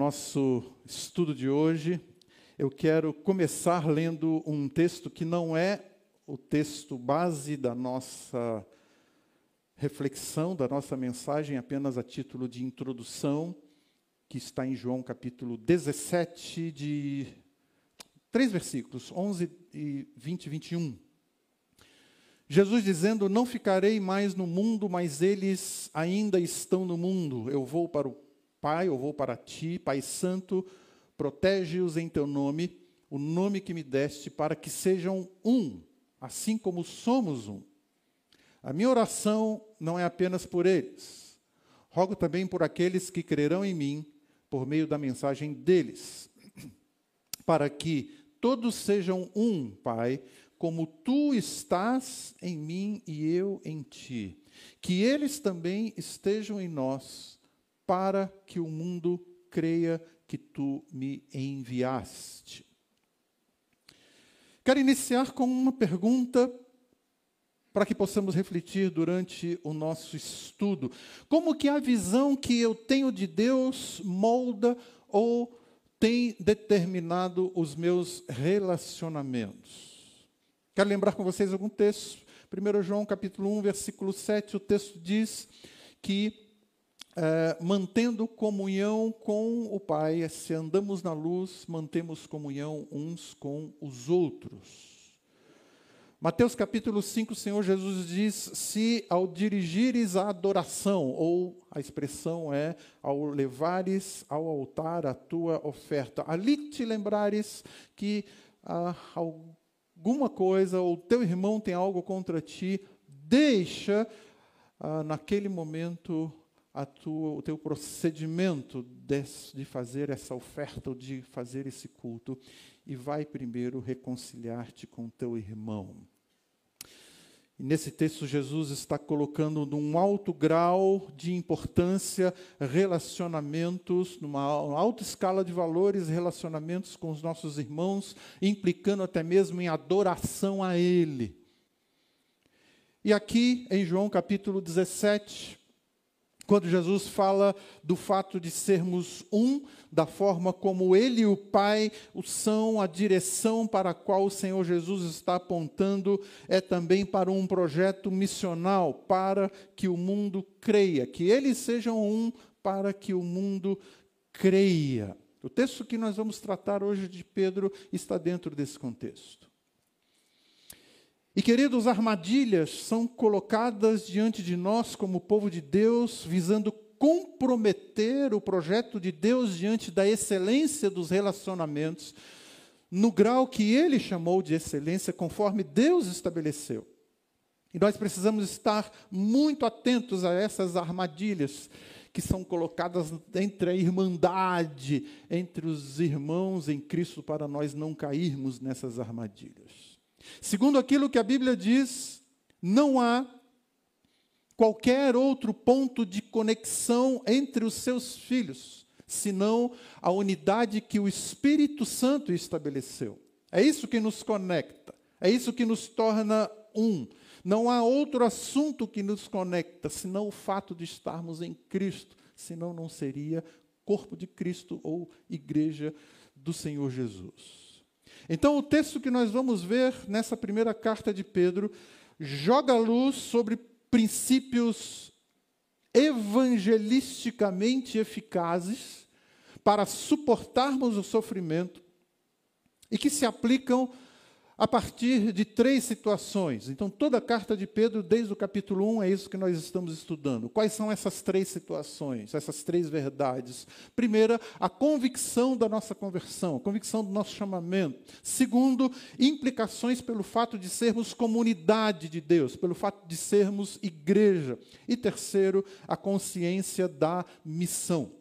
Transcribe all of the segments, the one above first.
nosso estudo de hoje, eu quero começar lendo um texto que não é o texto base da nossa reflexão, da nossa mensagem, apenas a título de introdução, que está em João capítulo 17, de três versículos, 11 e 20 e 21. Jesus dizendo: Não ficarei mais no mundo, mas eles ainda estão no mundo. Eu vou para o Pai, eu vou para ti, Pai Santo, protege-os em teu nome, o nome que me deste, para que sejam um, assim como somos um. A minha oração não é apenas por eles. Rogo também por aqueles que crerão em mim por meio da mensagem deles, para que todos sejam um, Pai, como tu estás em mim e eu em ti. Que eles também estejam em nós para que o mundo creia que tu me enviaste. Quero iniciar com uma pergunta para que possamos refletir durante o nosso estudo. Como que a visão que eu tenho de Deus molda ou tem determinado os meus relacionamentos? Quero lembrar com vocês algum texto. 1 João capítulo 1, versículo 7, o texto diz que é, mantendo comunhão com o Pai, se andamos na luz, mantemos comunhão uns com os outros. Mateus capítulo 5, o Senhor Jesus diz: Se ao dirigires a adoração, ou a expressão é ao levares ao altar a tua oferta, ali te lembrares que ah, alguma coisa, ou teu irmão tem algo contra ti, deixa ah, naquele momento a tua, o teu procedimento de, fazer essa oferta, ou de fazer esse culto, e vai primeiro reconciliar-te com teu irmão. E nesse texto, Jesus está colocando num alto grau de importância relacionamentos, numa alta escala de valores, relacionamentos com os nossos irmãos, implicando até mesmo em adoração a Ele. E aqui, em João capítulo 17, quando Jesus fala do fato de sermos um, da forma como Ele e o Pai são, a direção para a qual o Senhor Jesus está apontando é também para um projeto missional, para que o mundo creia, que eles sejam um, para que o mundo creia. O texto que nós vamos tratar hoje de Pedro está dentro desse contexto. E queridos, armadilhas são colocadas diante de nós como povo de Deus, visando comprometer o projeto de Deus diante da excelência dos relacionamentos, no grau que ele chamou de excelência, conforme Deus estabeleceu. E nós precisamos estar muito atentos a essas armadilhas que são colocadas entre a irmandade, entre os irmãos em Cristo, para nós não cairmos nessas armadilhas. Segundo aquilo que a Bíblia diz, não há qualquer outro ponto de conexão entre os seus filhos, senão a unidade que o Espírito Santo estabeleceu. É isso que nos conecta, é isso que nos torna um. Não há outro assunto que nos conecta, senão o fato de estarmos em Cristo, senão não seria corpo de Cristo ou igreja do Senhor Jesus. Então, o texto que nós vamos ver nessa primeira carta de Pedro joga luz sobre princípios evangelisticamente eficazes para suportarmos o sofrimento e que se aplicam a partir de três situações. Então, toda a carta de Pedro, desde o capítulo 1, é isso que nós estamos estudando. Quais são essas três situações, essas três verdades? Primeira, a convicção da nossa conversão, a convicção do nosso chamamento. Segundo, implicações pelo fato de sermos comunidade de Deus, pelo fato de sermos igreja. E terceiro, a consciência da missão.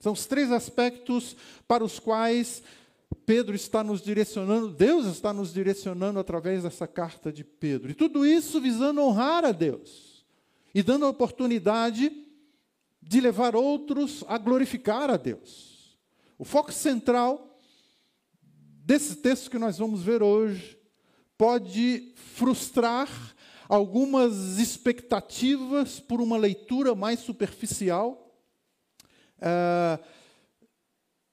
São os três aspectos para os quais Pedro está nos direcionando, Deus está nos direcionando através dessa carta de Pedro. E tudo isso visando honrar a Deus e dando a oportunidade de levar outros a glorificar a Deus. O foco central desse texto que nós vamos ver hoje pode frustrar algumas expectativas por uma leitura mais superficial. Uh,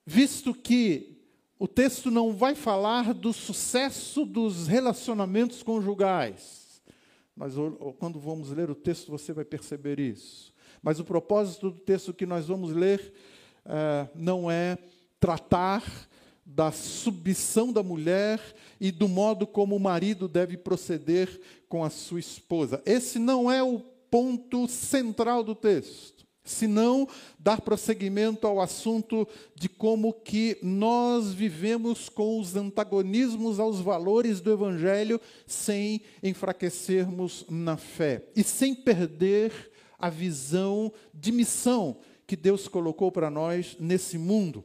visto que o texto não vai falar do sucesso dos relacionamentos conjugais. Mas quando vamos ler o texto, você vai perceber isso. Mas o propósito do texto que nós vamos ler uh, não é tratar da submissão da mulher e do modo como o marido deve proceder com a sua esposa. Esse não é o ponto central do texto, senão dar prosseguimento ao assunto de como que nós vivemos com os antagonismos aos valores do evangelho sem enfraquecermos na fé e sem perder a visão de missão que Deus colocou para nós nesse mundo.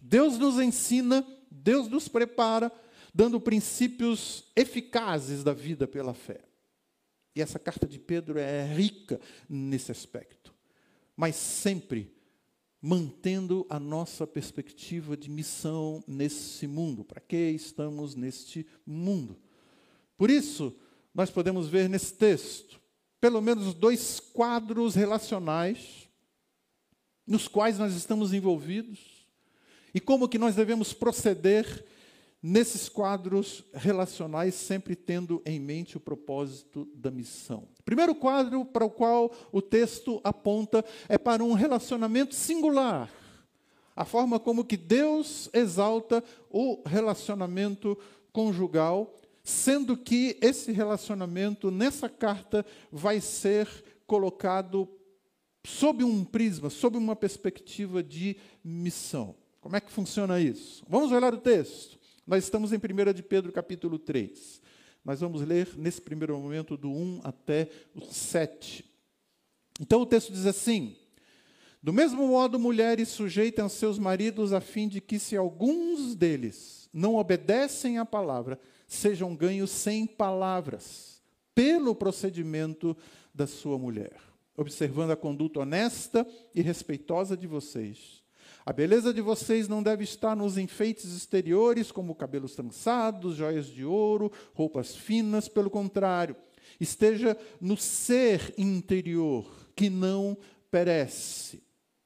Deus nos ensina, Deus nos prepara, dando princípios eficazes da vida pela fé. E essa carta de Pedro é rica nesse aspecto, mas sempre mantendo a nossa perspectiva de missão nesse mundo. Para que estamos neste mundo? Por isso, nós podemos ver nesse texto pelo menos dois quadros relacionais nos quais nós estamos envolvidos e como que nós devemos proceder nesses quadros relacionais, sempre tendo em mente o propósito da missão. Primeiro quadro para o qual o texto aponta é para um relacionamento singular. A forma como que Deus exalta o relacionamento conjugal, sendo que esse relacionamento nessa carta vai ser colocado sob um prisma, sob uma perspectiva de missão. Como é que funciona isso? Vamos olhar o texto. Nós estamos em 1 de Pedro, capítulo 3. Nós vamos ler nesse primeiro momento do 1 até o 7. Então o texto diz assim: Do mesmo modo, mulheres sujeitem aos seus maridos, a fim de que, se alguns deles não obedecem à palavra, sejam ganhos sem palavras, pelo procedimento da sua mulher, observando a conduta honesta e respeitosa de vocês a beleza de vocês não deve estar nos enfeites exteriores, como cabelos trançados, joias de ouro, roupas finas, pelo contrário, esteja no ser interior, que não perece.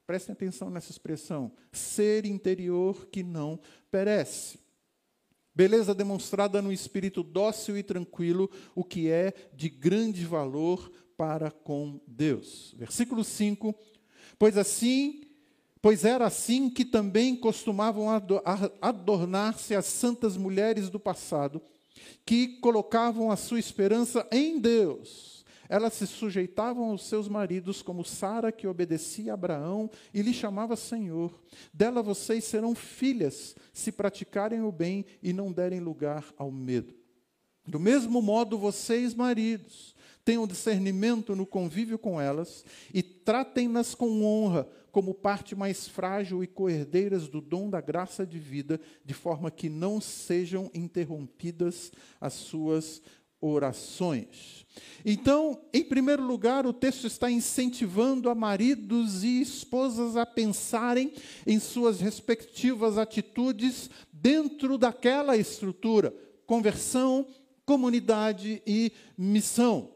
Prestem atenção nessa expressão: ser interior que não perece. Beleza demonstrada no espírito dócil e tranquilo, o que é de grande valor para com Deus. Versículo 5: Pois assim Pois era assim que também costumavam adornar-se as santas mulheres do passado, que colocavam a sua esperança em Deus. Elas se sujeitavam aos seus maridos, como Sara, que obedecia a Abraão e lhe chamava Senhor. Dela vocês serão filhas, se praticarem o bem e não derem lugar ao medo. Do mesmo modo, vocês, maridos, tenham discernimento no convívio com elas e tratem-nas com honra como parte mais frágil e coerdeiras do dom da graça de vida, de forma que não sejam interrompidas as suas orações. Então, em primeiro lugar, o texto está incentivando a maridos e esposas a pensarem em suas respectivas atitudes dentro daquela estrutura: conversão, comunidade e missão.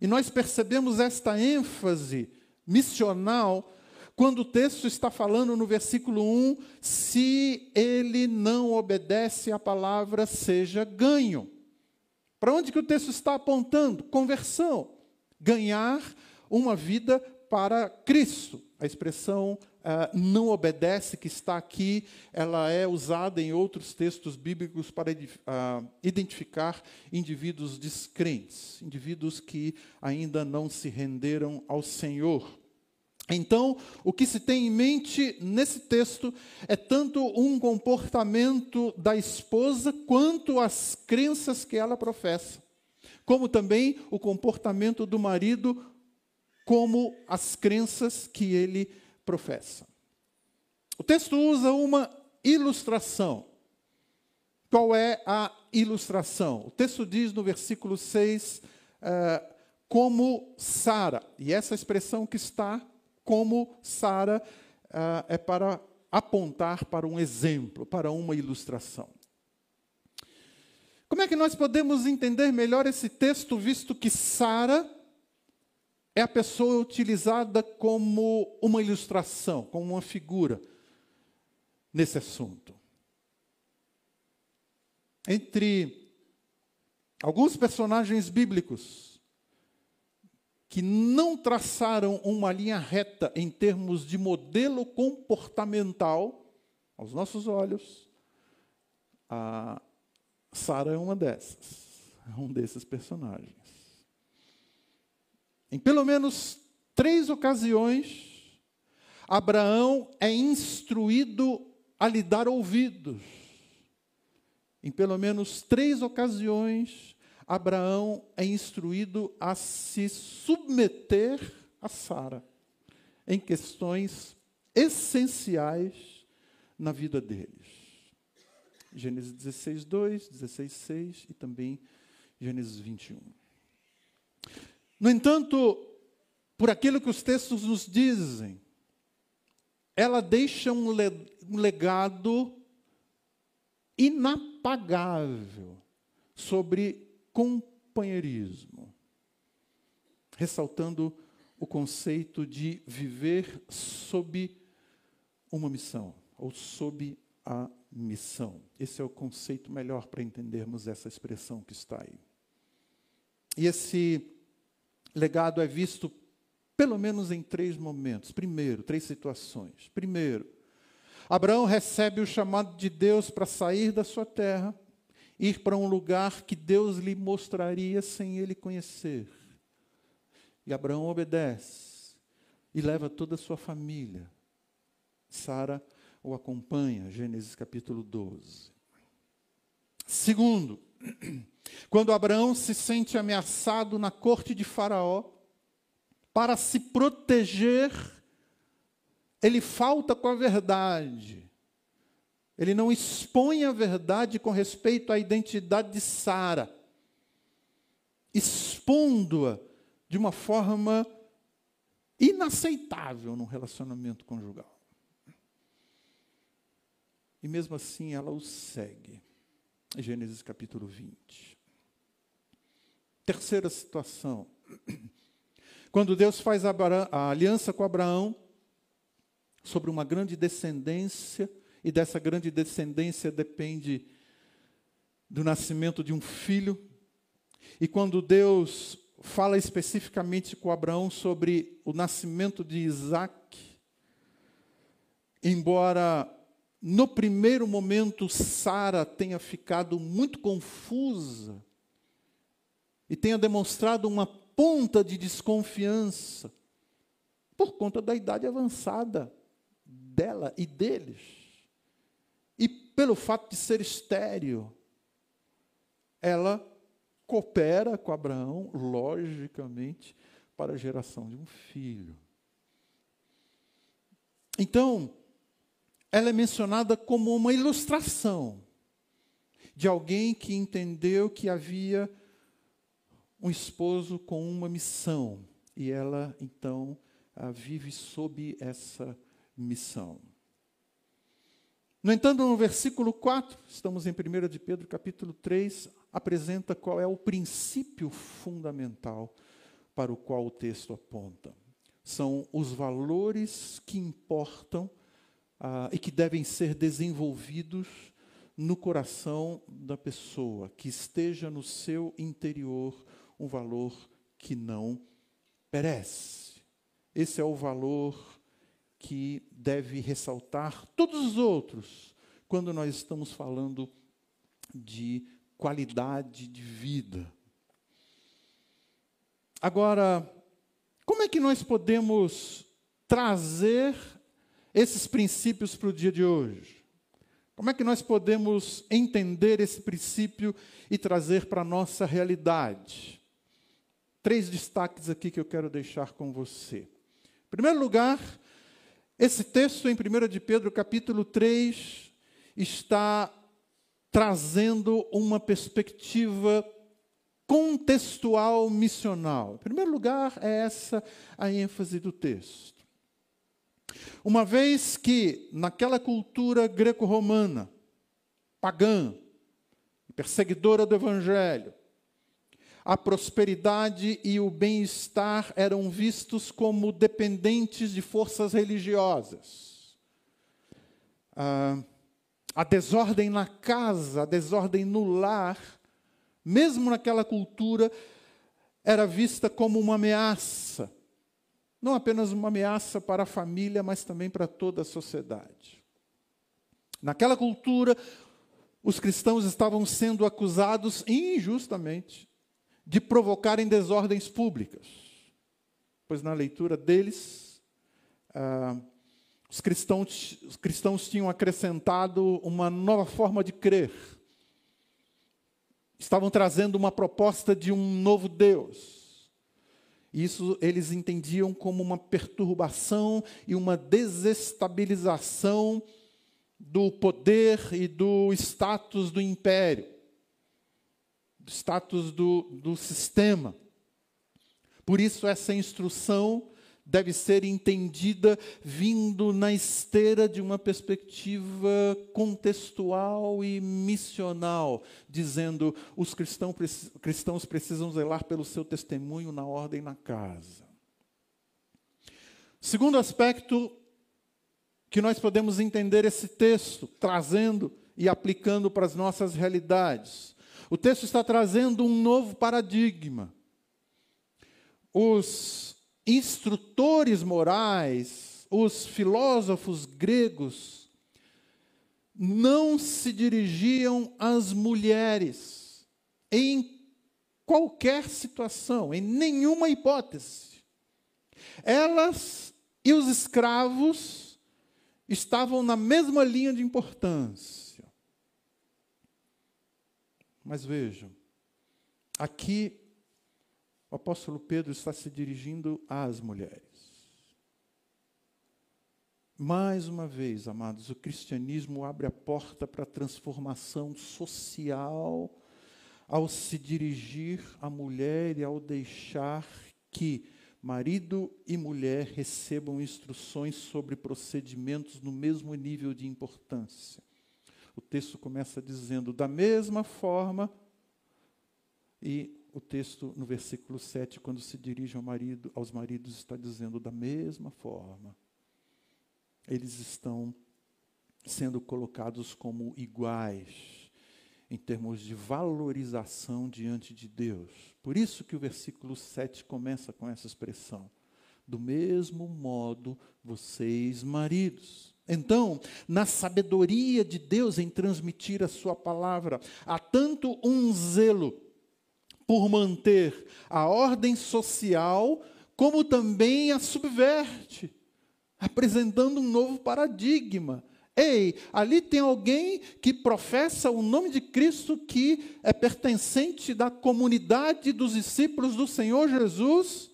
E nós percebemos esta ênfase missional quando o texto está falando no versículo 1, se ele não obedece à palavra, seja ganho. Para onde que o texto está apontando? Conversão. Ganhar uma vida para Cristo. A expressão uh, não obedece, que está aqui, ela é usada em outros textos bíblicos para uh, identificar indivíduos descrentes, indivíduos que ainda não se renderam ao Senhor. Então, o que se tem em mente nesse texto é tanto um comportamento da esposa quanto as crenças que ela professa, como também o comportamento do marido, como as crenças que ele professa. O texto usa uma ilustração. Qual é a ilustração? O texto diz no versículo 6, uh, eh, como Sara, e essa expressão que está como Sara uh, é para apontar para um exemplo, para uma ilustração. Como é que nós podemos entender melhor esse texto, visto que Sara é a pessoa utilizada como uma ilustração, como uma figura? nesse assunto. Entre alguns personagens bíblicos que não traçaram uma linha reta em termos de modelo comportamental, aos nossos olhos, a Sara é uma dessas, é um desses personagens. Em pelo menos três ocasiões, Abraão é instruído a lhe dar ouvidos. Em pelo menos três ocasiões, Abraão é instruído a se submeter a Sara em questões essenciais na vida deles. Gênesis 16, 2, 16, 6 e também Gênesis 21. No entanto, por aquilo que os textos nos dizem, ela deixa um legado inapagável sobre companheirismo, ressaltando o conceito de viver sob uma missão, ou sob a missão. Esse é o conceito melhor para entendermos essa expressão que está aí. E esse legado é visto pelo menos em três momentos. Primeiro, três situações. Primeiro, Abraão recebe o chamado de Deus para sair da sua terra, ir para um lugar que Deus lhe mostraria sem ele conhecer. E Abraão obedece e leva toda a sua família. Sara o acompanha, Gênesis capítulo 12. Segundo, quando Abraão se sente ameaçado na corte de Faraó, para se proteger, ele falta com a verdade. Ele não expõe a verdade com respeito à identidade de Sara, expondo-a de uma forma inaceitável num relacionamento conjugal. E mesmo assim ela o segue. Gênesis capítulo 20. Terceira situação. Quando Deus faz a aliança com Abraão sobre uma grande descendência, e dessa grande descendência depende do nascimento de um filho. E quando Deus fala especificamente com Abraão sobre o nascimento de Isaac, embora no primeiro momento, Sara tenha ficado muito confusa e tenha demonstrado uma ponta de desconfiança por conta da idade avançada dela e deles. Pelo fato de ser estéril, ela coopera com Abraão, logicamente, para a geração de um filho. Então, ela é mencionada como uma ilustração de alguém que entendeu que havia um esposo com uma missão e ela então vive sob essa missão. No entanto, no versículo 4, estamos em 1 de Pedro, capítulo 3, apresenta qual é o princípio fundamental para o qual o texto aponta. São os valores que importam ah, e que devem ser desenvolvidos no coração da pessoa, que esteja no seu interior um valor que não perece. Esse é o valor que deve ressaltar todos os outros quando nós estamos falando de qualidade de vida. Agora, como é que nós podemos trazer esses princípios para o dia de hoje? Como é que nós podemos entender esse princípio e trazer para a nossa realidade? Três destaques aqui que eu quero deixar com você. Em primeiro lugar, esse texto em 1 de Pedro, capítulo 3, está trazendo uma perspectiva contextual missional. Em primeiro lugar, é essa a ênfase do texto. Uma vez que, naquela cultura greco-romana, pagã, perseguidora do evangelho, a prosperidade e o bem-estar eram vistos como dependentes de forças religiosas. a, a desordem na casa, a desordem no lar, mesmo naquela cultura, era vista como uma ameaça. Não apenas uma ameaça para a família, mas também para toda a sociedade. Naquela cultura, os cristãos estavam sendo acusados injustamente de provocarem desordens públicas, pois na leitura deles, ah, os, cristãos, os cristãos tinham acrescentado uma nova forma de crer, estavam trazendo uma proposta de um novo Deus. Isso eles entendiam como uma perturbação e uma desestabilização do poder e do status do império, status do, do sistema. Por isso, essa instrução deve ser entendida vindo na esteira de uma perspectiva contextual e missional, dizendo os cristãos, cristãos precisam zelar pelo seu testemunho na ordem na casa. Segundo aspecto que nós podemos entender esse texto, trazendo e aplicando para as nossas realidades. O texto está trazendo um novo paradigma. Os instrutores morais, os filósofos gregos, não se dirigiam às mulheres em qualquer situação, em nenhuma hipótese. Elas e os escravos estavam na mesma linha de importância. Mas vejam, aqui o apóstolo Pedro está se dirigindo às mulheres. Mais uma vez, amados, o cristianismo abre a porta para a transformação social ao se dirigir à mulher e ao deixar que marido e mulher recebam instruções sobre procedimentos no mesmo nível de importância. O texto começa dizendo: da mesma forma, e o texto no versículo 7, quando se dirige ao marido, aos maridos, está dizendo da mesma forma. Eles estão sendo colocados como iguais em termos de valorização diante de Deus. Por isso que o versículo 7 começa com essa expressão. Do mesmo modo, vocês, maridos. Então, na sabedoria de Deus em transmitir a sua palavra, há tanto um zelo por manter a ordem social, como também a subverte, apresentando um novo paradigma. Ei, ali tem alguém que professa o nome de Cristo que é pertencente da comunidade dos discípulos do Senhor Jesus,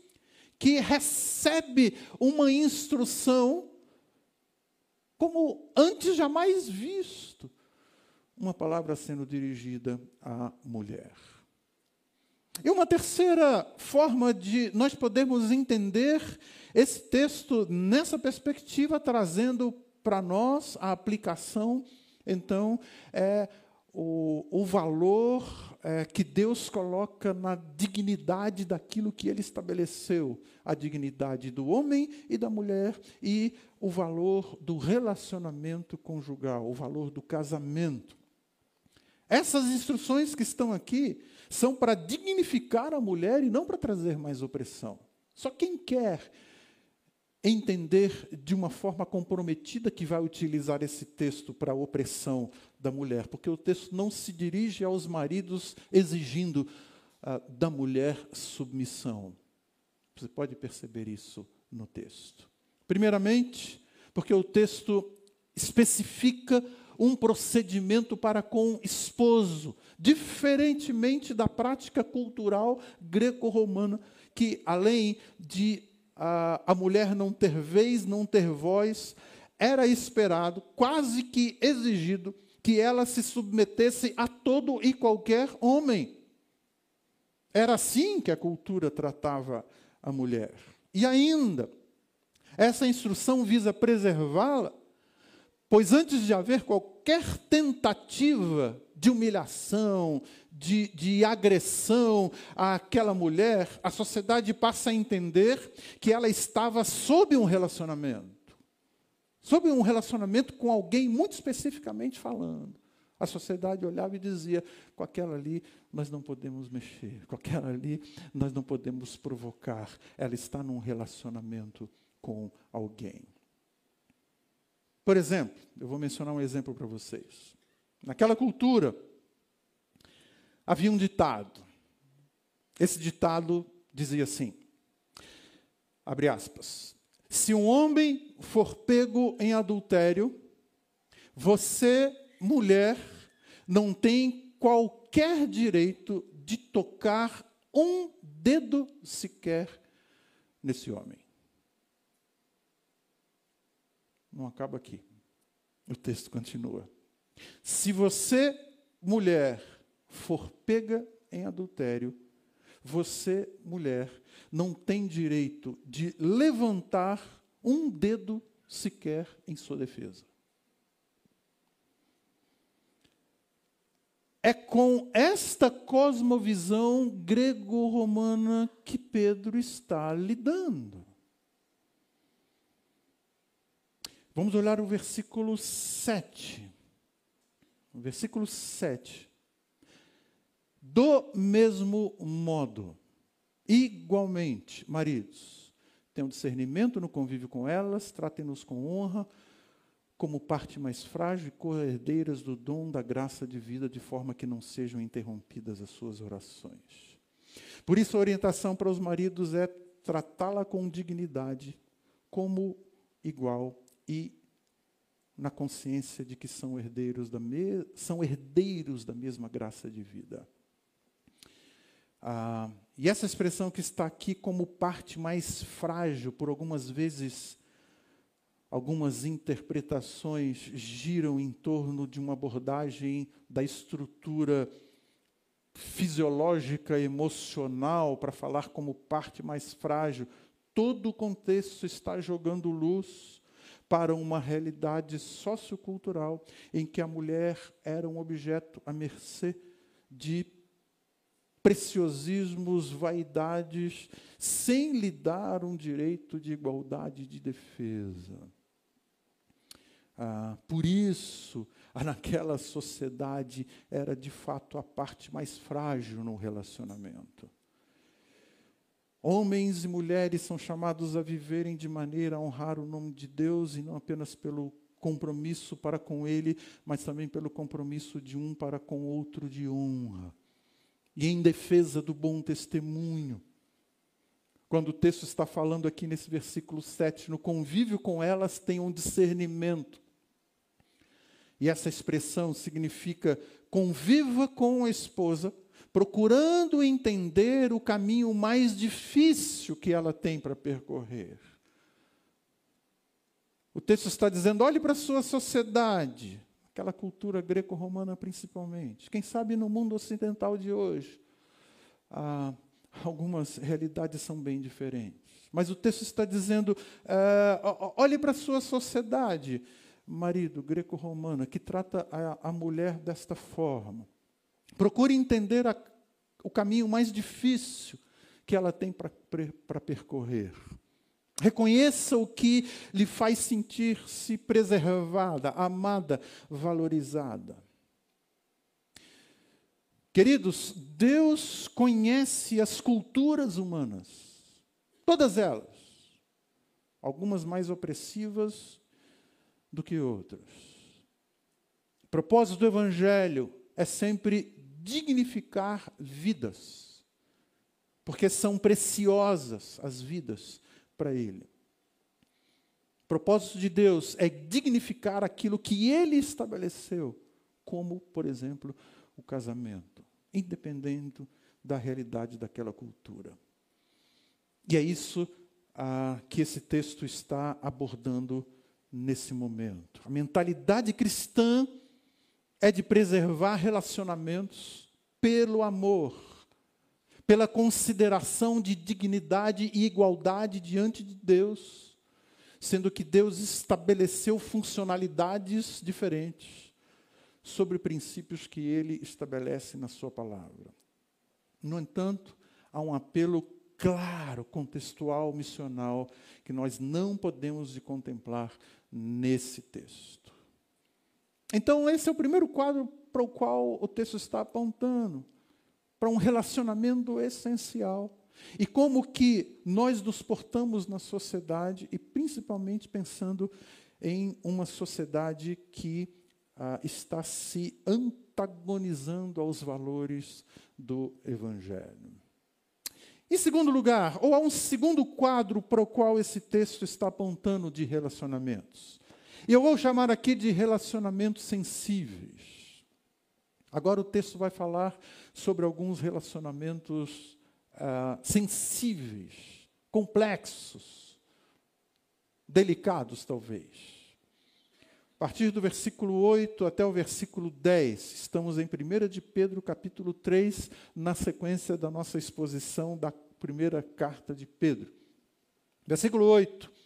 que recebe uma instrução como antes jamais visto. Uma palavra sendo dirigida à mulher. E uma terceira forma de nós podermos entender esse texto nessa perspectiva, trazendo para nós a aplicação, então, é o, o valor é, que Deus coloca na dignidade daquilo que Ele estabeleceu, a dignidade do homem e da mulher e o valor do relacionamento conjugal, o valor do casamento. Essas instruções que estão aqui são para dignificar a mulher e não para trazer mais opressão. Só quem quer entender de uma forma comprometida que vai utilizar esse texto para a opressão da mulher, porque o texto não se dirige aos maridos exigindo uh, da mulher submissão. Você pode perceber isso no texto. Primeiramente, porque o texto especifica um procedimento para com esposo, diferentemente da prática cultural greco-romana, que além de a, a mulher não ter vez, não ter voz, era esperado, quase que exigido, que ela se submetesse a todo e qualquer homem. Era assim que a cultura tratava a mulher. E ainda, essa instrução visa preservá-la Pois antes de haver qualquer tentativa de humilhação, de, de, agressão àquela mulher, a sociedade passa a entender que ela estava sob um relacionamento, sobre um relacionamento com alguém muito especificamente falando. A sociedade olhava e dizia: com aquela ali nós não podemos mexer, com aquela ali nós não podemos provocar. Ela está num relacionamento com alguém. Por exemplo, eu vou mencionar um exemplo para vocês. Naquela cultura, havia um ditado. Esse ditado dizia assim: abre aspas. Se um homem for pego em adultério, você mulher não tem qualquer direito de tocar um dedo sequer nesse homem. Não acaba aqui. O texto continua. Se você, mulher, for pega em adultério, você, mulher, não tem direito de levantar um dedo sequer em sua defesa. É com esta cosmovisão grego-romana que Pedro está lidando. Vamos olhar o versículo 7. Versículo 7. Do mesmo modo, igualmente, maridos, tenham discernimento no convívio com elas, tratem-nos com honra, como parte mais frágil e co-herdeiras do dom da graça de vida, de forma que não sejam interrompidas as suas orações. Por isso, a orientação para os maridos é tratá-la com dignidade, como igual e na consciência de que são herdeiros da, me são herdeiros da mesma graça de vida. Ah, e essa expressão que está aqui como parte mais frágil, por algumas vezes Algumas interpretações giram em torno de uma abordagem da estrutura fisiológica, emocional, para falar como parte mais frágil. Todo o contexto está jogando luz para uma realidade sociocultural em que a mulher era um objeto à mercê de preciosismos, vaidades, sem lhe dar um direito de igualdade de defesa. Ah, por isso, naquela sociedade era de fato a parte mais frágil no relacionamento. Homens e mulheres são chamados a viverem de maneira a honrar o nome de Deus e não apenas pelo compromisso para com Ele, mas também pelo compromisso de um para com outro de honra. E em defesa do bom testemunho. Quando o texto está falando aqui nesse versículo 7, no convívio com elas tem um discernimento. E essa expressão significa conviva com a esposa, procurando entender o caminho mais difícil que ela tem para percorrer. O texto está dizendo: olhe para a sua sociedade, aquela cultura greco-romana principalmente. Quem sabe no mundo ocidental de hoje, ah, algumas realidades são bem diferentes. Mas o texto está dizendo: ah, olhe para a sua sociedade marido greco-romano que trata a, a, mulher desta forma. Procure entender a, o caminho mais difícil que ela tem para percorrer. Reconheça o que lhe faz sentir-se preservada, amada, valorizada. Queridos, Deus conhece as culturas humanas, todas elas, algumas mais opressivas, do que outros. O propósito do Evangelho é sempre dignificar vidas, porque são preciosas as vidas para Ele. O propósito de Deus é dignificar aquilo que Ele estabeleceu, como, por exemplo, o casamento, independente da realidade daquela cultura. E é isso ah, que esse texto está abordando nesse momento. A mentalidade cristã é de preservar relacionamentos pelo amor, pela consideração de dignidade e igualdade diante de Deus, sendo que Deus estabeleceu funcionalidades diferentes sobre princípios que ele estabelece na sua palavra. No entanto, há um apelo claro, contextual, missional, que nós não podemos de contemplar nesse texto. Então, esse é o primeiro quadro para o qual o texto está apontando, para um relacionamento essencial. E como que nós nos portamos na sociedade, e principalmente pensando em uma sociedade que ah, está se antagonizando aos valores do Evangelho. Em segundo lugar, ou há um segundo quadro para o qual esse texto está apontando de relacionamentos. Eu vou chamar aqui de relacionamentos sensíveis. Agora o texto vai falar sobre alguns relacionamentos uh, sensíveis, complexos, delicados talvez. A partir do versículo 8 até o versículo 10, estamos em 1 de Pedro, capítulo 3, na sequência da nossa exposição da primeira carta de Pedro. Versículo 8.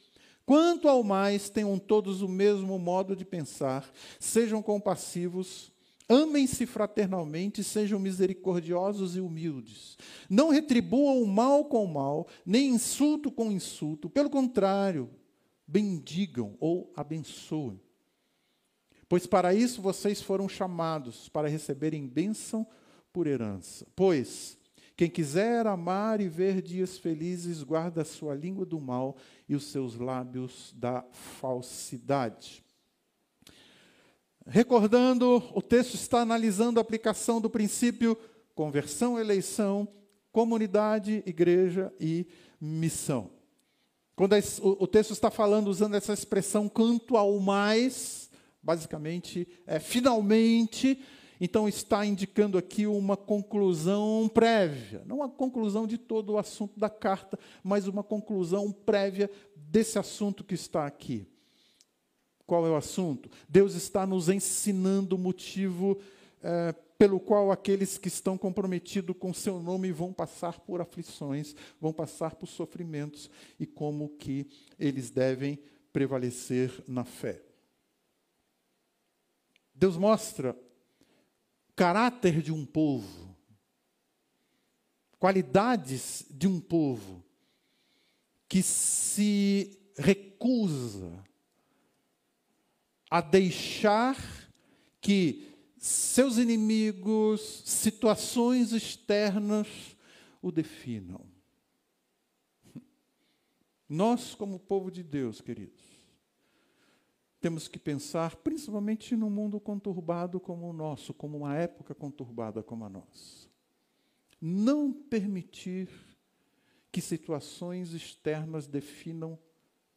Quanto ao mais, tenham todos o mesmo modo de pensar, sejam compassivos, amem-se fraternalmente, sejam misericordiosos e humildes. Não retribuam o mal com o mal, nem insulto com insulto. Pelo contrário, bendigam ou abençoem Pois para isso vocês foram chamados, para receberem bênção por herança. Pois quem quiser amar e ver dias felizes, guarda a sua língua do mal e os seus lábios da falsidade. Recordando, o texto está analisando a aplicação do princípio conversão, eleição, comunidade, igreja e missão. Quando o texto está falando, usando essa expressão quanto ao mais, basicamente, é, finalmente, então está indicando aqui uma conclusão prévia, não a conclusão de todo o assunto da carta, mas uma conclusão prévia desse assunto que está aqui. Qual é o assunto? Deus está nos ensinando o motivo é, pelo qual aqueles que estão comprometidos com seu nome vão passar por aflições, vão passar por sofrimentos e como que eles devem prevalecer na fé. Deus mostra caráter de um povo, qualidades de um povo que se recusa a deixar que seus inimigos, situações externas o definam. Nós, como povo de Deus, queridos, temos que pensar principalmente num mundo conturbado como o nosso, como uma época conturbada como a nossa. Não permitir que situações externas definam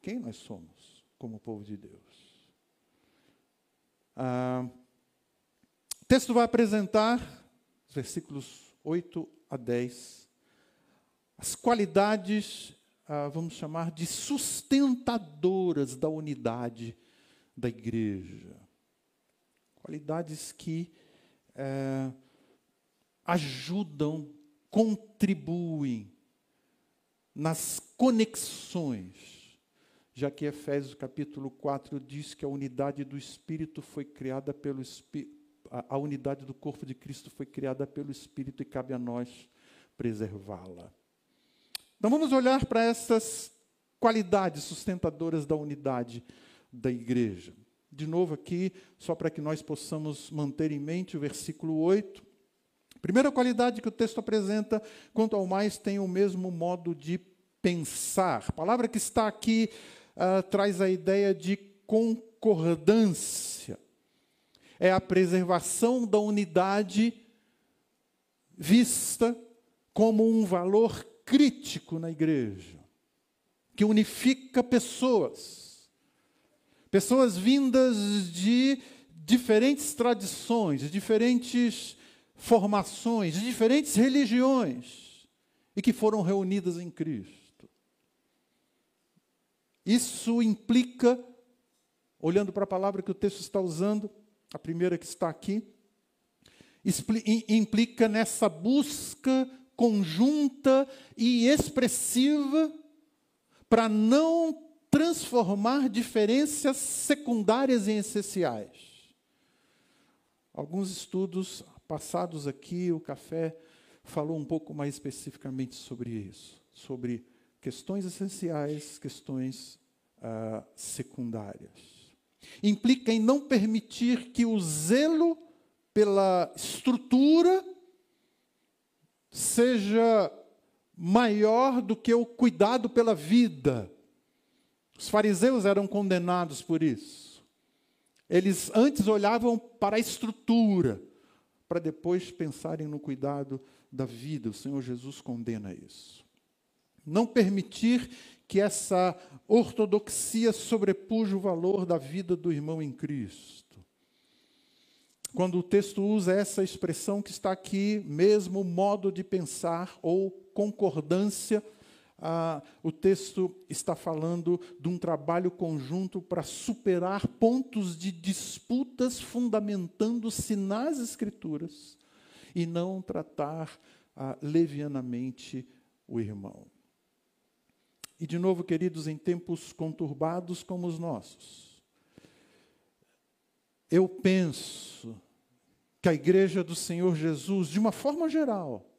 quem nós somos como povo de Deus. Ah, o texto vai apresentar, versículos 8 a 10, as qualidades, ah, vamos chamar de sustentadoras da unidade da igreja. Qualidades que é, ajudam, contribuem nas conexões, já que Efésios capítulo 4 diz que a unidade do Espírito foi criada pelo Espírito, a unidade do corpo de Cristo foi criada pelo Espírito e cabe a nós preservá-la. Então vamos olhar para essas qualidades sustentadoras da unidade da igreja. De novo aqui, só para que nós possamos manter em mente o versículo 8. Primeira qualidade que o texto apresenta, quanto ao mais, tem o mesmo modo de pensar. A palavra que está aqui uh, traz a ideia de concordância. É a preservação da unidade vista como um valor crítico na igreja, que unifica pessoas Pessoas vindas de diferentes tradições, de diferentes formações, de diferentes religiões, e que foram reunidas em Cristo. Isso implica, olhando para a palavra que o texto está usando, a primeira que está aqui, implica nessa busca conjunta e expressiva para não transformar diferenças secundárias em essenciais. Alguns estudos passados aqui, o café falou um pouco mais especificamente sobre isso, sobre questões essenciais, questões ah, secundárias. Implica em não permitir que o zelo pela estrutura seja maior do que o cuidado pela vida. Os fariseus eram condenados por isso. Eles antes olhavam para a estrutura, para depois pensarem no cuidado da vida. O Senhor Jesus condena isso. Não permitir que essa ortodoxia sobrepuja o valor da vida do irmão em Cristo. Quando o texto usa essa expressão que está aqui, mesmo modo de pensar ou concordância, ah, o texto está falando de um trabalho conjunto para superar pontos de disputas fundamentando-se nas Escrituras e não tratar ah, levianamente o irmão. E, de novo, queridos, em tempos conturbados como os nossos, eu penso que a igreja do Senhor Jesus, de uma forma geral,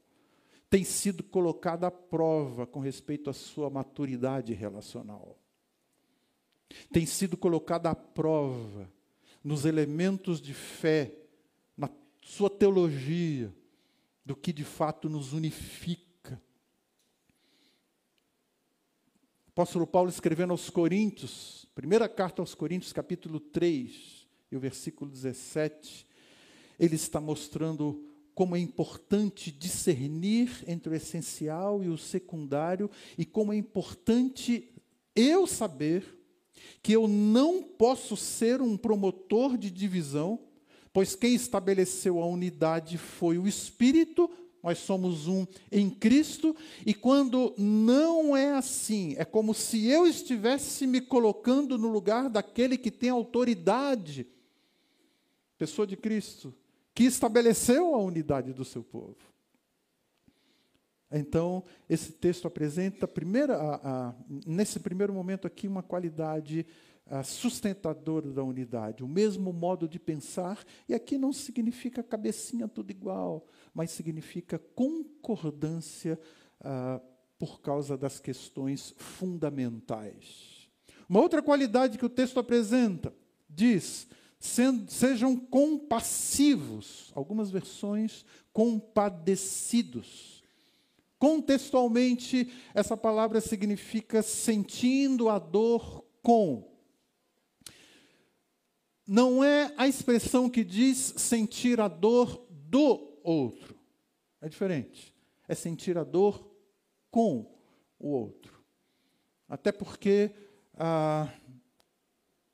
tem sido colocada à prova com respeito à sua maturidade relacional. Tem sido colocada à prova nos elementos de fé, na sua teologia, do que de fato nos unifica apóstolo Paulo escrevendo aos Coríntios, primeira carta aos Coríntios, capítulo 3, e o versículo 17, ele está mostrando como é importante discernir entre o essencial e o secundário, e como é importante eu saber que eu não posso ser um promotor de divisão, pois quem estabeleceu a unidade foi o Espírito, nós somos um em Cristo, e quando não é assim, é como se eu estivesse me colocando no lugar daquele que tem autoridade, pessoa de Cristo, que estabeleceu a unidade do seu povo. Então, esse texto apresenta, primeira, a, a, nesse primeiro momento aqui, uma qualidade sustentadora da unidade, o mesmo modo de pensar, e aqui não significa cabecinha tudo igual, mas significa concordância ah, por causa das questões fundamentais. Uma outra qualidade que o texto apresenta diz: sejam compassivos, algumas versões compadecidos. Contextualmente, essa palavra significa sentindo a dor com não é a expressão que diz sentir a dor do outro. É diferente. É sentir a dor com o outro. Até porque, ah,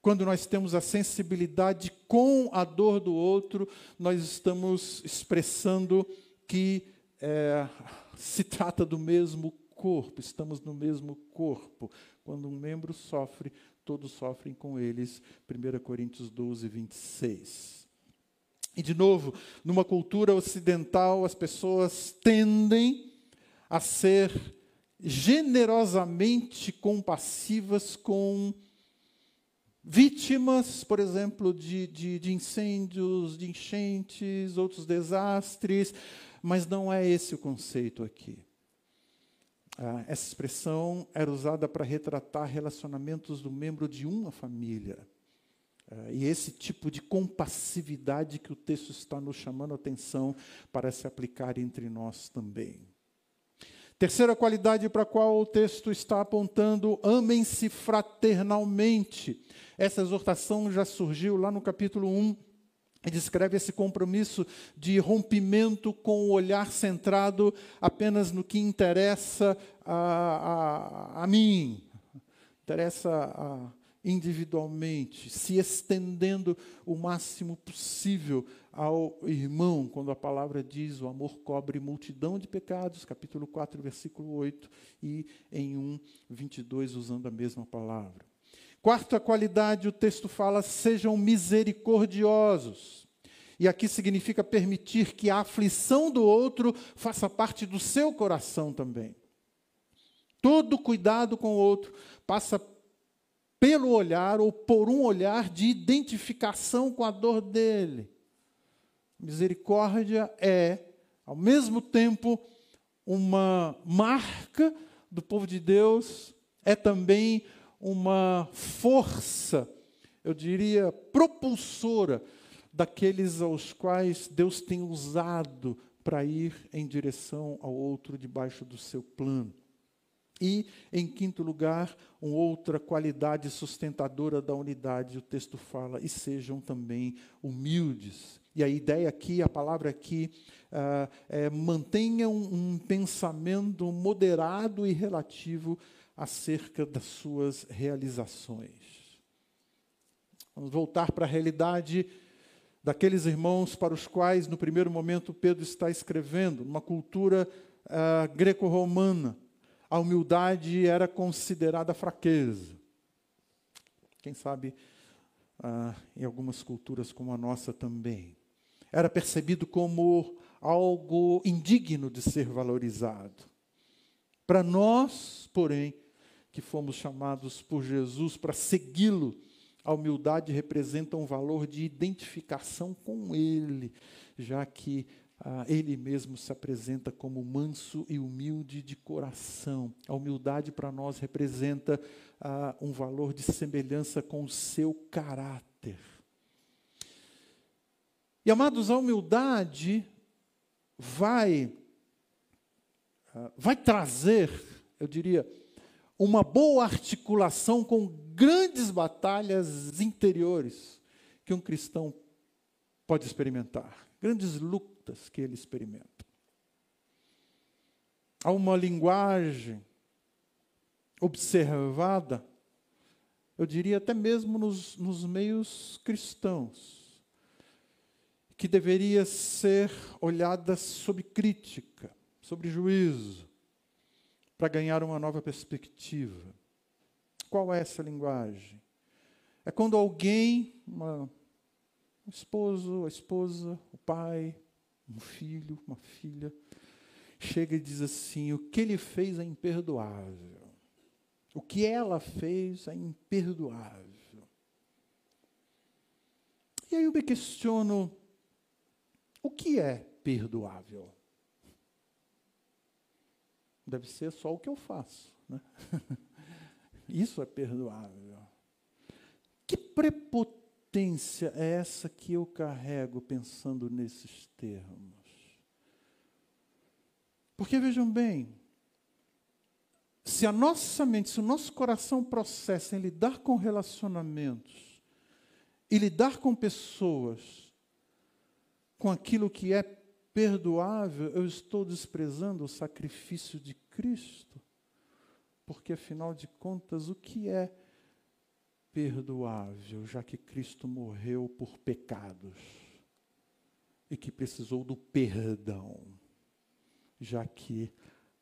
quando nós temos a sensibilidade com a dor do outro, nós estamos expressando que é, se trata do mesmo corpo, estamos no mesmo corpo. Quando um membro sofre, todos sofrem com eles. 1 Coríntios 12, 26. E, de novo, numa cultura ocidental, as pessoas tendem a ser generosamente compassivas com vítimas, por exemplo, de, de, de, incêndios, de enchentes, outros desastres, mas não é esse o conceito aqui. Ah, essa expressão era usada para retratar relacionamentos do membro de uma família. Ah, e esse tipo de compassividade que o texto está nos chamando a atenção para se aplicar entre nós também. Terceira qualidade para a qual o texto está apontando: amem-se fraternalmente. Essa exortação já surgiu lá no capítulo 1 e descreve esse compromisso de rompimento com o olhar centrado apenas no que interessa a, a, a mim, interessa a, individualmente, se estendendo o máximo possível ao irmão, quando a palavra diz o amor cobre multidão de pecados, capítulo 4, versículo 8, e em 1, 22, usando a mesma palavra. Quarta qualidade, o texto fala: sejam misericordiosos. E aqui significa permitir que a aflição do outro faça parte do seu coração também. Todo cuidado com o outro passa pelo olhar ou por um olhar de identificação com a dor dele. Misericórdia é, ao mesmo tempo, uma marca do povo de Deus é também uma força, eu diria, propulsora daqueles aos quais Deus tem usado para ir em direção ao outro debaixo do seu plano. E, em quinto lugar, uma outra qualidade sustentadora da unidade, o texto fala, e sejam também humildes. E a ideia aqui, a palavra aqui, uh, é mantenham um pensamento moderado e relativo acerca das suas realizações. Vamos voltar para a realidade daqueles irmãos para os quais, no primeiro momento, Pedro está escrevendo, numa cultura uh, greco-romana, a humildade era considerada fraqueza. Quem sabe uh, em algumas culturas como a nossa também. Era percebido como algo indigno de ser valorizado. Para nós, porém, que fomos chamados por Jesus para segui-lo, a humildade representa um valor de identificação com Ele, já que ah, Ele mesmo se apresenta como manso e humilde de coração. A humildade para nós representa ah, um valor de semelhança com o seu caráter. E amados, a humildade vai, ah, vai trazer, eu diria, uma boa articulação com grandes batalhas interiores que um cristão pode experimentar, grandes lutas que ele experimenta. Há uma linguagem observada, eu diria até mesmo nos, nos meios cristãos, que deveria ser olhada sob crítica, sobre juízo para ganhar uma nova perspectiva. Qual é essa linguagem? É quando alguém, uma, um esposo, a esposa, o pai, um filho, uma filha, chega e diz assim: o que ele fez é imperdoável. O que ela fez é imperdoável. E aí eu me questiono: o que é perdoável? Deve ser só o que eu faço. Né? Isso é perdoável. Que prepotência é essa que eu carrego pensando nesses termos? Porque vejam bem, se a nossa mente, se o nosso coração processa em lidar com relacionamentos e lidar com pessoas com aquilo que é perdoável, eu estou desprezando o sacrifício de Cristo. Porque, afinal de contas, o que é perdoável, já que Cristo morreu por pecados e que precisou do perdão, já que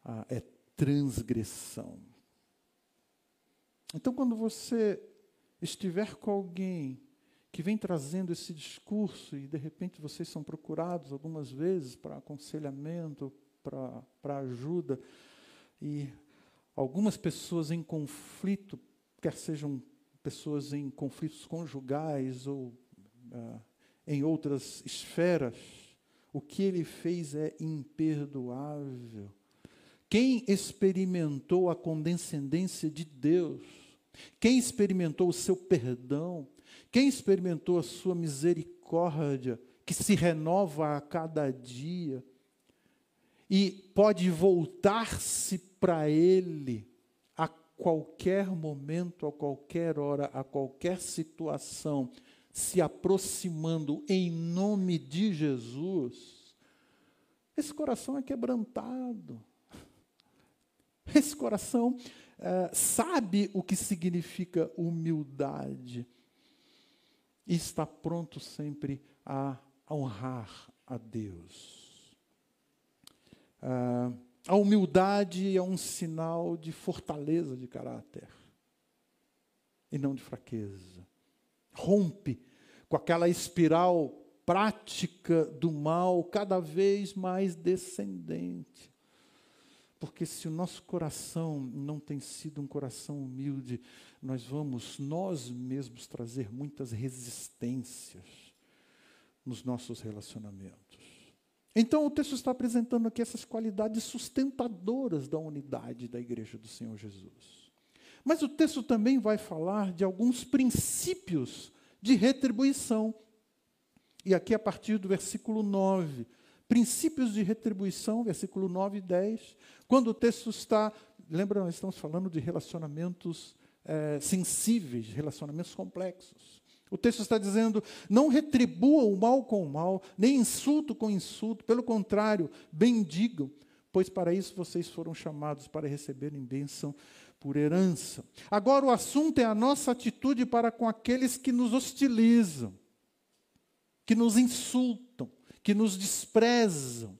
ah, é transgressão. Então, quando você estiver com alguém que vem trazendo esse discurso e de repente vocês são procurados algumas vezes para aconselhamento, para, ajuda, e algumas pessoas em conflito, quer sejam pessoas em conflitos conjugais ou uh, em outras esferas, o que ele fez é imperdoável. Quem experimentou a condescendência de Deus, quem experimentou o seu perdão, quem experimentou a sua misericórdia, que se renova a cada dia, e pode voltar-se para Ele qualquer momento, a qualquer hora, a qualquer situação, se aproximando em nome de Jesus, esse coração é quebrantado. Esse coração é, sabe o que significa humildade e está pronto sempre a honrar a Deus. Ah, a humildade é um sinal de fortaleza de caráter e não de fraqueza. Rompe com aquela espiral prática do mal cada vez mais descendente. Porque se o nosso coração não tem sido um coração humilde, nós vamos nós mesmos trazer muitas resistências nos nossos relacionamentos. Então, o texto está apresentando aqui essas qualidades sustentadoras da unidade da igreja do Senhor Jesus. Mas o texto também vai falar de alguns princípios de retribuição. E aqui, a partir do versículo 9, princípios de retribuição, versículo 9 e 10, quando o texto está. Lembra, nós estamos falando de relacionamentos é, sensíveis, relacionamentos complexos. O texto está dizendo: não retribua o mal com o mal, nem insulto com insulto, pelo contrário, bendigam, pois para isso vocês foram chamados para receberem bênção por herança. Agora, o assunto é a nossa atitude para com aqueles que nos hostilizam, que nos insultam, que nos desprezam.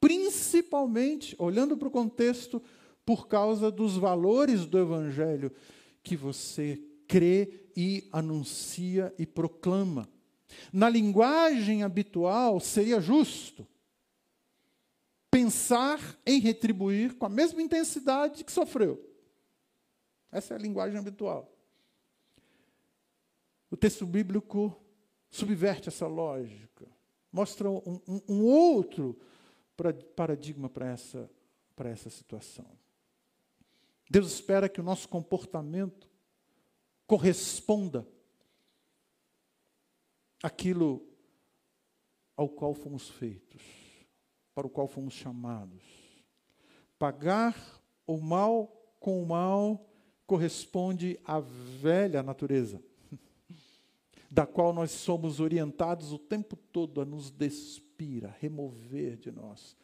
Principalmente, olhando para o contexto, por causa dos valores do Evangelho que você crê e anuncia e proclama. Na linguagem habitual, seria justo pensar em retribuir com a mesma intensidade que sofreu. Essa é a linguagem habitual. O texto bíblico subverte essa lógica, mostra um, um, um outro paradigma para essa, para essa situação. Deus espera que o nosso comportamento corresponda àquilo ao qual fomos feitos, para o qual fomos chamados. Pagar o mal com o mal corresponde à velha natureza, da qual nós somos orientados o tempo todo a nos despir, a remover de nós.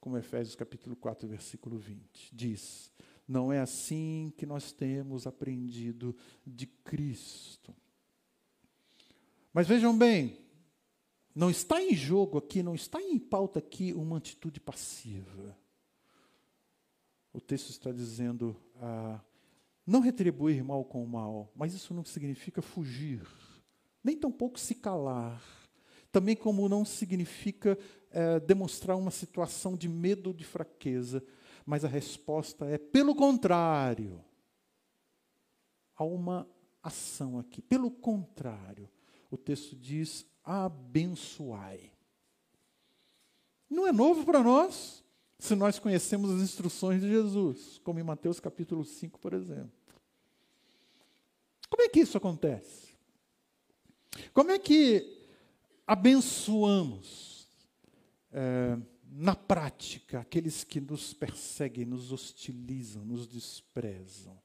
Como Efésios capítulo 4, versículo 20 diz: não é assim que nós temos aprendido de Cristo. Mas vejam bem, não está em jogo aqui, não está em pauta aqui uma atitude passiva. O texto está dizendo ah, não retribuir mal com mal, mas isso não significa fugir, nem tampouco se calar. Também como não significa eh, demonstrar uma situação de medo ou de fraqueza, mas a resposta é, pelo contrário, há uma ação aqui. Pelo contrário, o texto diz: abençoai. Não é novo para nós, se nós conhecemos as instruções de Jesus, como em Mateus capítulo 5, por exemplo. Como é que isso acontece? Como é que abençoamos? É, na prática, aqueles que nos perseguem, nos hostilizam, nos desprezam,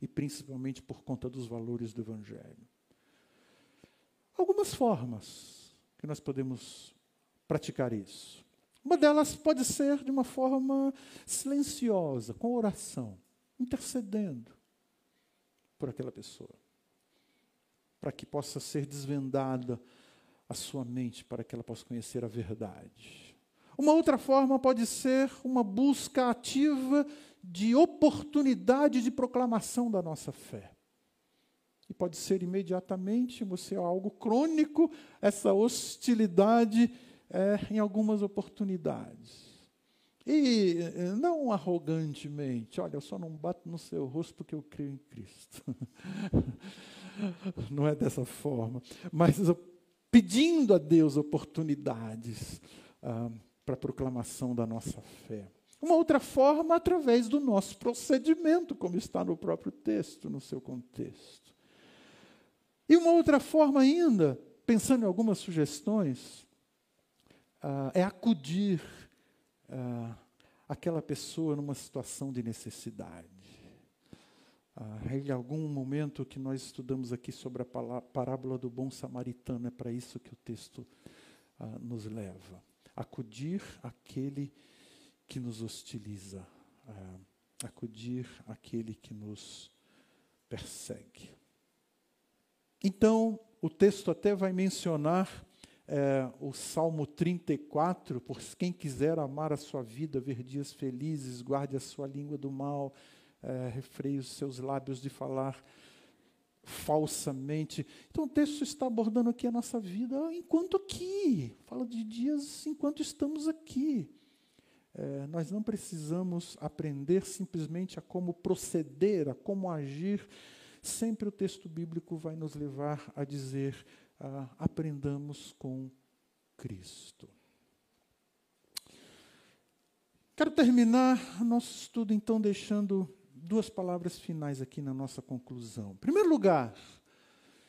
e principalmente por conta dos valores do Evangelho. Algumas formas que nós podemos praticar isso. Uma delas pode ser de uma forma silenciosa, com oração, intercedendo por aquela pessoa, para que possa ser desvendada a sua mente, para que ela possa conhecer a verdade. Uma outra forma pode ser uma busca ativa de oportunidade de proclamação da nossa fé. E pode ser imediatamente, você é algo crônico, essa hostilidade é, em algumas oportunidades. E eh, não arrogantemente, olha, eu só não bato no seu rosto porque eu creio em Cristo. não é dessa forma. Mas pedindo a Deus oportunidades. Ah, para a proclamação da nossa fé. Uma outra forma, através do nosso procedimento, como está no próprio texto, no seu contexto. E uma outra forma ainda, pensando em algumas sugestões, uh, é acudir uh, aquela pessoa numa situação de necessidade. Uh, em algum momento que nós estudamos aqui sobre a parábola do bom samaritano, é para isso que o texto uh, nos leva acudir aquele que nos hostiliza, uh, acudir aquele que nos persegue. Então, o texto até vai mencionar é, o Salmo 34, por quem quiser amar a sua vida, ver dias felizes, guarde a sua língua do mal, é, refreie os seus lábios de falar falsamente. Então o texto está abordando aqui a nossa vida enquanto aqui. Fala de dias enquanto estamos aqui. É, nós não precisamos aprender simplesmente a como proceder, a como agir. Sempre o texto bíblico vai nos levar a dizer: ah, aprendamos com Cristo. Quero terminar nosso estudo, então, deixando duas palavras finais aqui na nossa conclusão. Em primeiro lugar,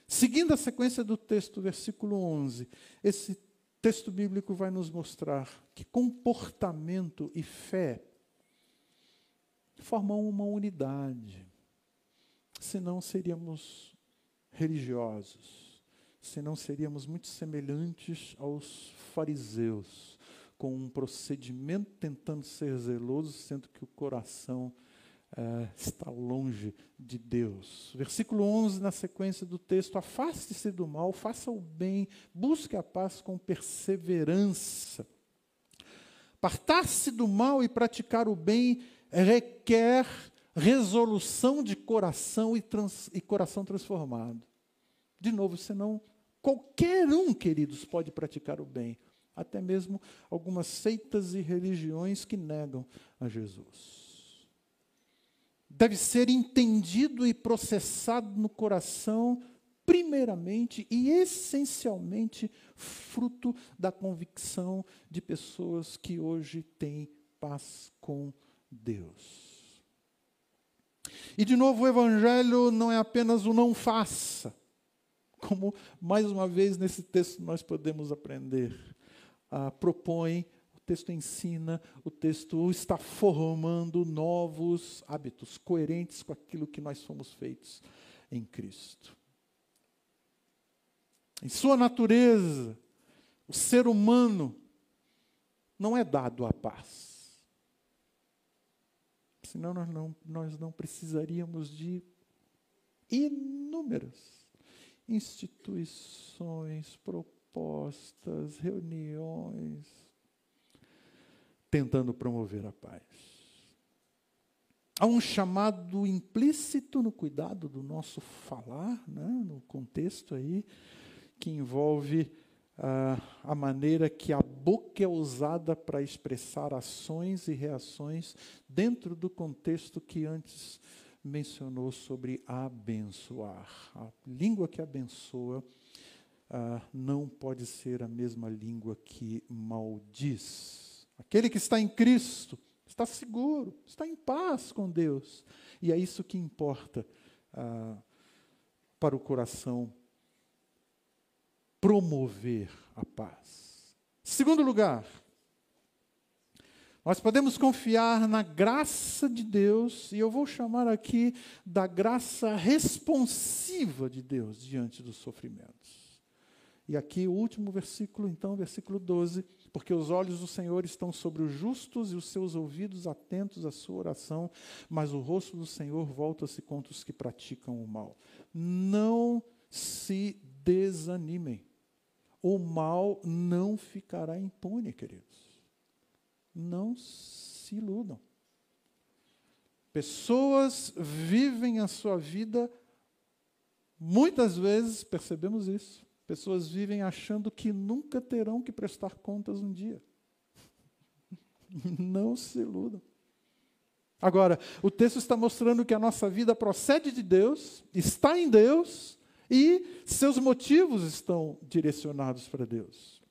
seguindo a sequência do texto, versículo 11, esse texto bíblico vai nos mostrar que comportamento e fé formam uma unidade. Senão seríamos religiosos, senão seríamos muito semelhantes aos fariseus, com um procedimento tentando ser zeloso, sendo que o coração é, está longe de Deus. Versículo 11, na sequência do texto: Afaste-se do mal, faça o bem, busque a paz com perseverança. Partar-se do mal e praticar o bem requer resolução de coração e, trans, e coração transformado. De novo, senão qualquer um, queridos, pode praticar o bem. Até mesmo algumas seitas e religiões que negam a Jesus deve ser entendido e processado no coração, primeiramente e essencialmente, fruto da convicção de pessoas que hoje têm paz com Deus. E de novo, o Evangelho não é apenas o não faça, como mais uma vez nesse texto nós podemos aprender. Ah, propõe texto ensina, o texto está formando novos hábitos coerentes com aquilo que nós fomos feitos em Cristo. Em sua natureza, o ser humano não é dado à paz. Senão nós não, nós não precisaríamos de inúmeras instituições, propostas, reuniões, tentando promover a paz. Há um chamado implícito no cuidado do nosso falar, né, no contexto aí, que envolve ah, a maneira que a boca é usada para expressar ações e reações dentro do contexto que antes mencionou sobre abençoar. A língua que abençoa ah, não pode ser a mesma língua que maldiz. Aquele que está em Cristo está seguro, está em paz com Deus. E é isso que importa ah, para o coração promover a paz. Segundo lugar, nós podemos confiar na graça de Deus, e eu vou chamar aqui da graça responsiva de Deus diante dos sofrimentos. E aqui o último versículo, então, versículo 12 porque os olhos do Senhor estão sobre os justos e os seus ouvidos atentos à sua oração, mas o rosto do Senhor volta-se contra os que praticam o mal. Não se desanimem. O mal não ficará impune, queridos. Não se iludam. Pessoas vivem a sua vida, muitas vezes percebemos isso, Pessoas vivem achando que nunca terão que prestar contas um dia. Não se iludam. Agora, o texto está mostrando que a nossa vida procede de Deus, está em Deus e seus motivos estão direcionados para Deus.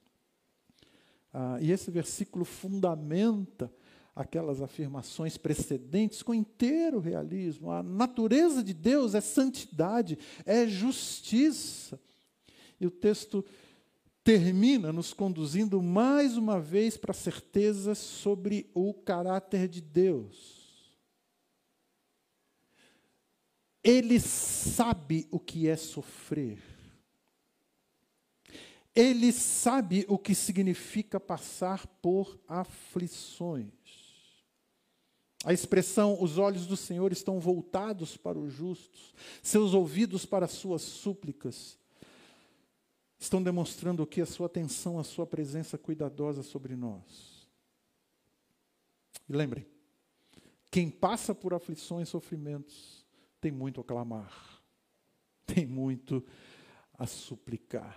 Ah, e esse versículo fundamenta aquelas afirmações precedentes com inteiro realismo. A natureza de Deus é santidade, é justiça. E o texto termina nos conduzindo mais uma vez para a certeza sobre o caráter de Deus. Ele sabe o que é sofrer. Ele sabe o que significa passar por aflições. A expressão os olhos do Senhor estão voltados para os justos, seus ouvidos para as suas súplicas estão demonstrando o que? A sua atenção, a sua presença cuidadosa sobre nós. E lembrem, quem passa por aflições e sofrimentos tem muito a clamar, tem muito a suplicar.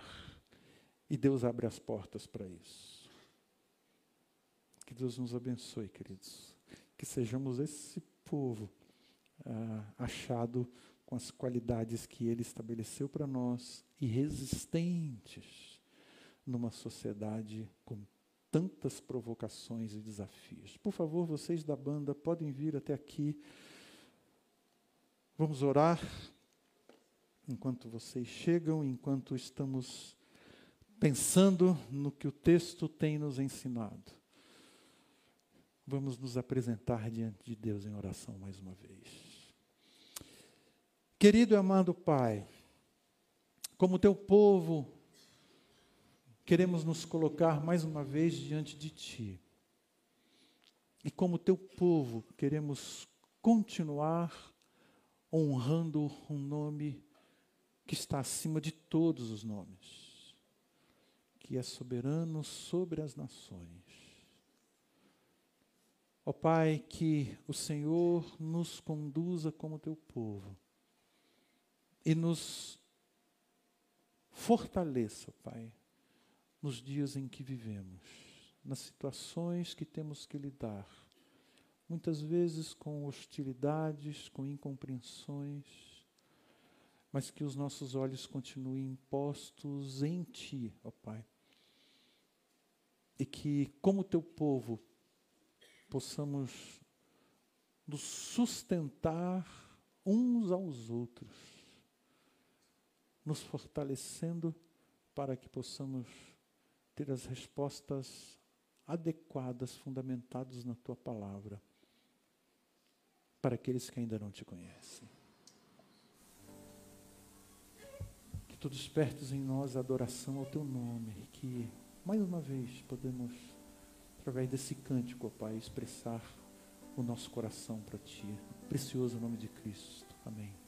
E Deus abre as portas para isso. Que Deus nos abençoe, queridos. Que sejamos esse povo ah, achado com as qualidades que Ele estabeleceu para nós e resistentes numa sociedade com tantas provocações e desafios. Por favor, vocês da banda podem vir até aqui. Vamos orar enquanto vocês chegam, enquanto estamos pensando no que o texto tem nos ensinado. Vamos nos apresentar diante de Deus em oração mais uma vez. Querido e amado Pai, como teu povo, queremos nos colocar mais uma vez diante de Ti. E como teu povo, queremos continuar honrando um nome que está acima de todos os nomes, que é soberano sobre as nações. Ó Pai, que o Senhor nos conduza como teu povo e nos fortaleça, Pai, nos dias em que vivemos, nas situações que temos que lidar, muitas vezes com hostilidades, com incompreensões mas que os nossos olhos continuem postos em Ti, ó Pai. E que, como Teu povo, possamos nos sustentar uns aos outros, nos fortalecendo para que possamos ter as respostas adequadas, fundamentadas na Tua palavra, para aqueles que ainda não te conhecem. tu despertes em nós a adoração ao teu nome, que mais uma vez podemos, através desse cântico, ó Pai, expressar o nosso coração para ti. Precioso nome de Cristo. Amém.